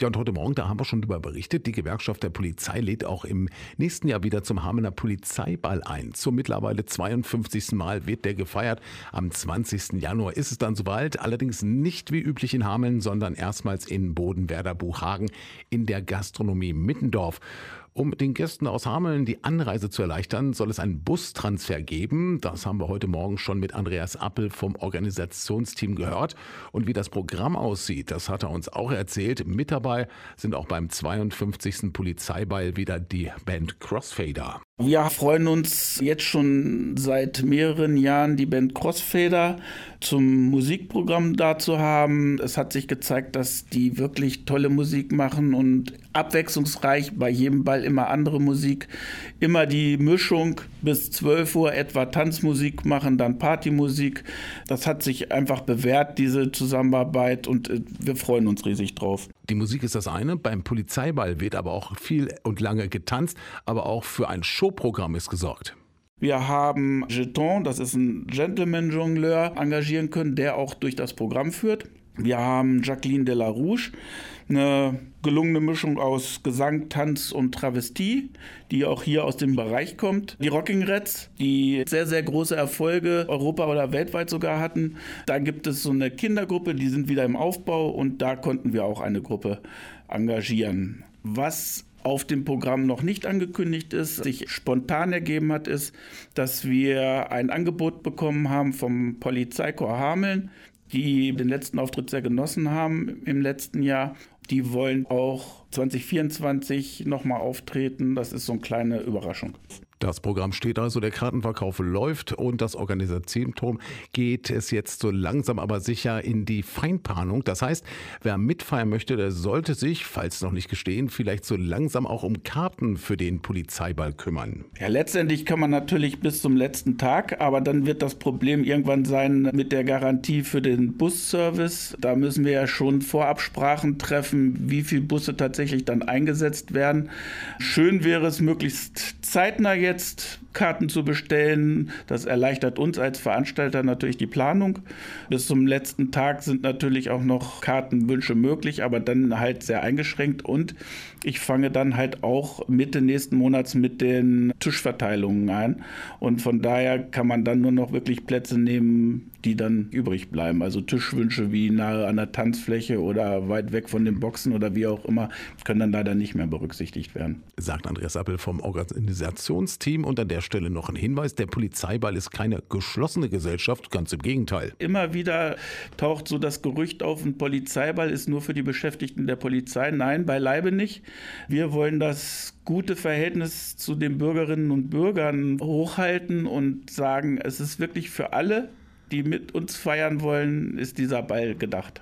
Ja, und heute Morgen, da haben wir schon darüber berichtet, die Gewerkschaft der Polizei lädt auch im nächsten Jahr wieder zum Hamener Polizeiball ein. Zum mittlerweile 52. Mal wird der gefeiert. Am 20. Januar ist es dann soweit, allerdings nicht wie üblich in Hameln, sondern erstmals in Bodenwerder Buchhagen in der Gastronomie Mittendorf. Um den Gästen aus Hameln die Anreise zu erleichtern, soll es einen Bustransfer geben. Das haben wir heute Morgen schon mit Andreas Appel vom Organisationsteam gehört. Und wie das Programm aussieht, das hat er uns auch erzählt. Mit dabei sind auch beim 52. Polizeiball wieder die Band Crossfader. Wir freuen uns jetzt schon seit mehreren Jahren, die Band Crossfader zum Musikprogramm da zu haben. Es hat sich gezeigt, dass die wirklich tolle Musik machen und abwechslungsreich bei jedem Ball immer andere Musik. Immer die Mischung bis 12 Uhr etwa Tanzmusik machen, dann Partymusik. Das hat sich einfach bewährt, diese Zusammenarbeit und äh, wir freuen uns riesig drauf. Die Musik ist das eine, beim Polizeiball wird aber auch viel und lange getanzt, aber auch für ein Showprogramm ist gesorgt. Wir haben Jeton, das ist ein Gentleman-Jongleur, engagieren können, der auch durch das Programm führt. Wir haben Jacqueline de la Rouge, eine gelungene Mischung aus Gesang, Tanz und Travestie, die auch hier aus dem Bereich kommt. Die Rocking Reds, die sehr, sehr große Erfolge Europa oder weltweit sogar hatten. Da gibt es so eine Kindergruppe, die sind wieder im Aufbau und da konnten wir auch eine Gruppe engagieren. Was auf dem Programm noch nicht angekündigt ist, sich spontan ergeben hat, ist, dass wir ein Angebot bekommen haben vom Polizeikorps Hameln, die den letzten Auftritt sehr genossen haben im letzten Jahr. Die wollen auch 2024 nochmal auftreten. Das ist so eine kleine Überraschung. Das Programm steht also, der Kartenverkauf läuft und das Organisationturm geht es jetzt so langsam aber sicher in die Feinplanung. Das heißt, wer mitfeiern möchte, der sollte sich, falls noch nicht gestehen, vielleicht so langsam auch um Karten für den Polizeiball kümmern. Ja, letztendlich kann man natürlich bis zum letzten Tag, aber dann wird das Problem irgendwann sein mit der Garantie für den Busservice. Da müssen wir ja schon Vorabsprachen treffen, wie viele Busse tatsächlich dann eingesetzt werden. Schön wäre es möglichst zeitnah jetzt jetzt Karten zu bestellen. Das erleichtert uns als Veranstalter natürlich die Planung. Bis zum letzten Tag sind natürlich auch noch Kartenwünsche möglich, aber dann halt sehr eingeschränkt. Und ich fange dann halt auch Mitte nächsten Monats mit den Tischverteilungen an. Und von daher kann man dann nur noch wirklich Plätze nehmen, die dann übrig bleiben. Also Tischwünsche wie nahe an der Tanzfläche oder weit weg von den Boxen oder wie auch immer, können dann leider nicht mehr berücksichtigt werden. Sagt Andreas Appel vom Organisationsteam. Und an der Stelle noch ein Hinweis, der Polizeiball ist keine geschlossene Gesellschaft, ganz im Gegenteil. Immer wieder taucht so das Gerücht auf, ein Polizeiball ist nur für die Beschäftigten der Polizei. Nein, beileibe nicht. Wir wollen das gute Verhältnis zu den Bürgerinnen und Bürgern hochhalten und sagen, es ist wirklich für alle die mit uns feiern wollen, ist dieser Ball gedacht.